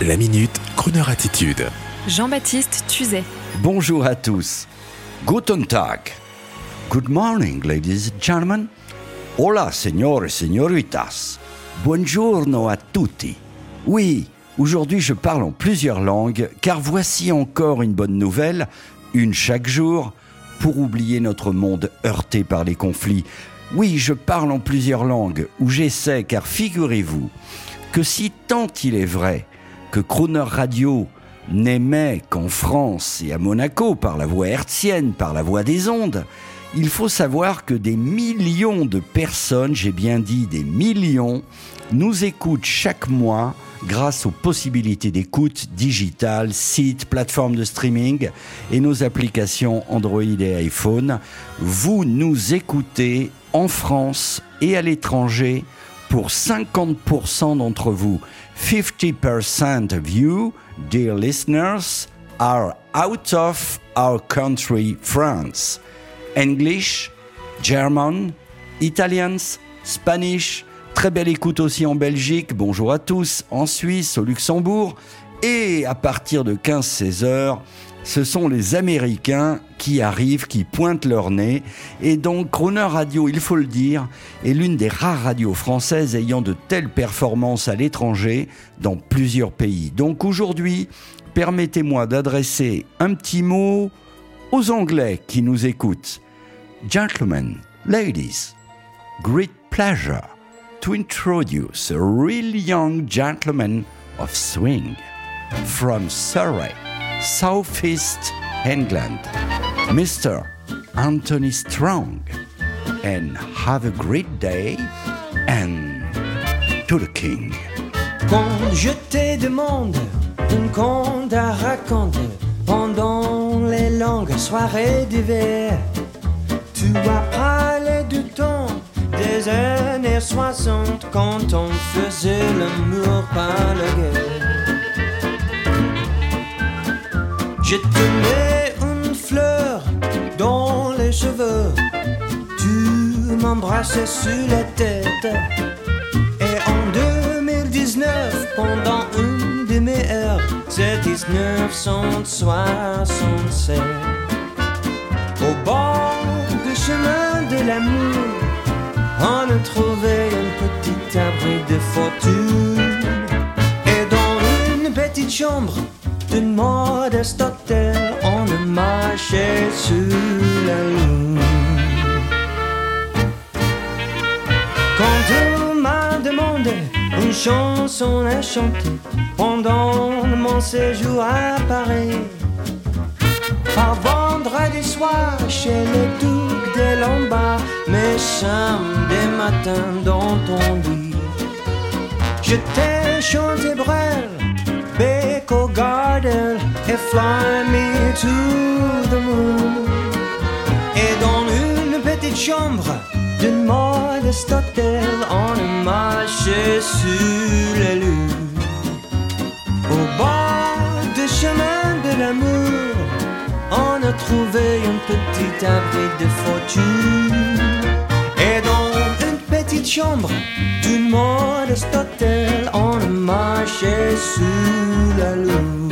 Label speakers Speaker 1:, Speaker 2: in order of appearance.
Speaker 1: La minute, Kroneur attitude.
Speaker 2: Jean-Baptiste Tuzet.
Speaker 3: Bonjour à tous. Guten Tag. Good morning, ladies and gentlemen. Hola, signore signoritas. Buongiorno a tutti. Oui, aujourd'hui je parle en plusieurs langues, car voici encore une bonne nouvelle, une chaque jour, pour oublier notre monde heurté par les conflits. Oui, je parle en plusieurs langues, ou j'essaie, car figurez-vous que si tant il est vrai que Croner Radio n'émet qu'en France et à Monaco par la voix hertzienne, par la voix des ondes, il faut savoir que des millions de personnes, j'ai bien dit des millions, nous écoutent chaque mois grâce aux possibilités d'écoute digitale, sites, plateformes de streaming et nos applications Android et iPhone. Vous nous écoutez en France et à l'étranger pour 50% d'entre vous. 50% of you, dear listeners, are out of our country, France. English, German, Italians, Spanish, très belle écoute aussi en Belgique, bonjour à tous, en Suisse, au Luxembourg, et à partir de 15-16 heures, ce sont les Américains qui arrivent, qui pointent leur nez. Et donc, Croner Radio, il faut le dire, est l'une des rares radios françaises ayant de telles performances à l'étranger dans plusieurs pays. Donc aujourd'hui, permettez-moi d'adresser un petit mot aux Anglais qui nous écoutent. Gentlemen, ladies, great pleasure to introduce a real young gentleman of swing from Surrey. Southeast England, Mr. Anthony Strong. And have a great day and to the king.
Speaker 4: Quand je te demande un conte à raconter pendant les longues soirées d'hiver, tu as parlé du temps des années 60 quand on faisait Je te mets une fleur dans les cheveux. Tu m'embrassais sur la tête. Et en 2019, pendant une demi-heure, c'est 1967. Au bord du chemin de l'amour, on a trouvé un petit abri de fortune. Et dans une petite chambre, d'une modeste hôtel, on a marché sur la lune. Quand on m'a demandé une chanson à chanter pendant mon séjour à Paris, par vendredi soir chez le duc des Lombards, mais samedi matin dans ton lit, je t'ai chanté bref Beko Et Fly Me to the Moon. Et dans une petite chambre d'une modeste hôtel, on a marché sur la lune. Au bord du chemin de l'amour, on a trouvé un petit abri de fortune. Et dans une petite chambre d'une modeste hôtel, on a marché sur la lune.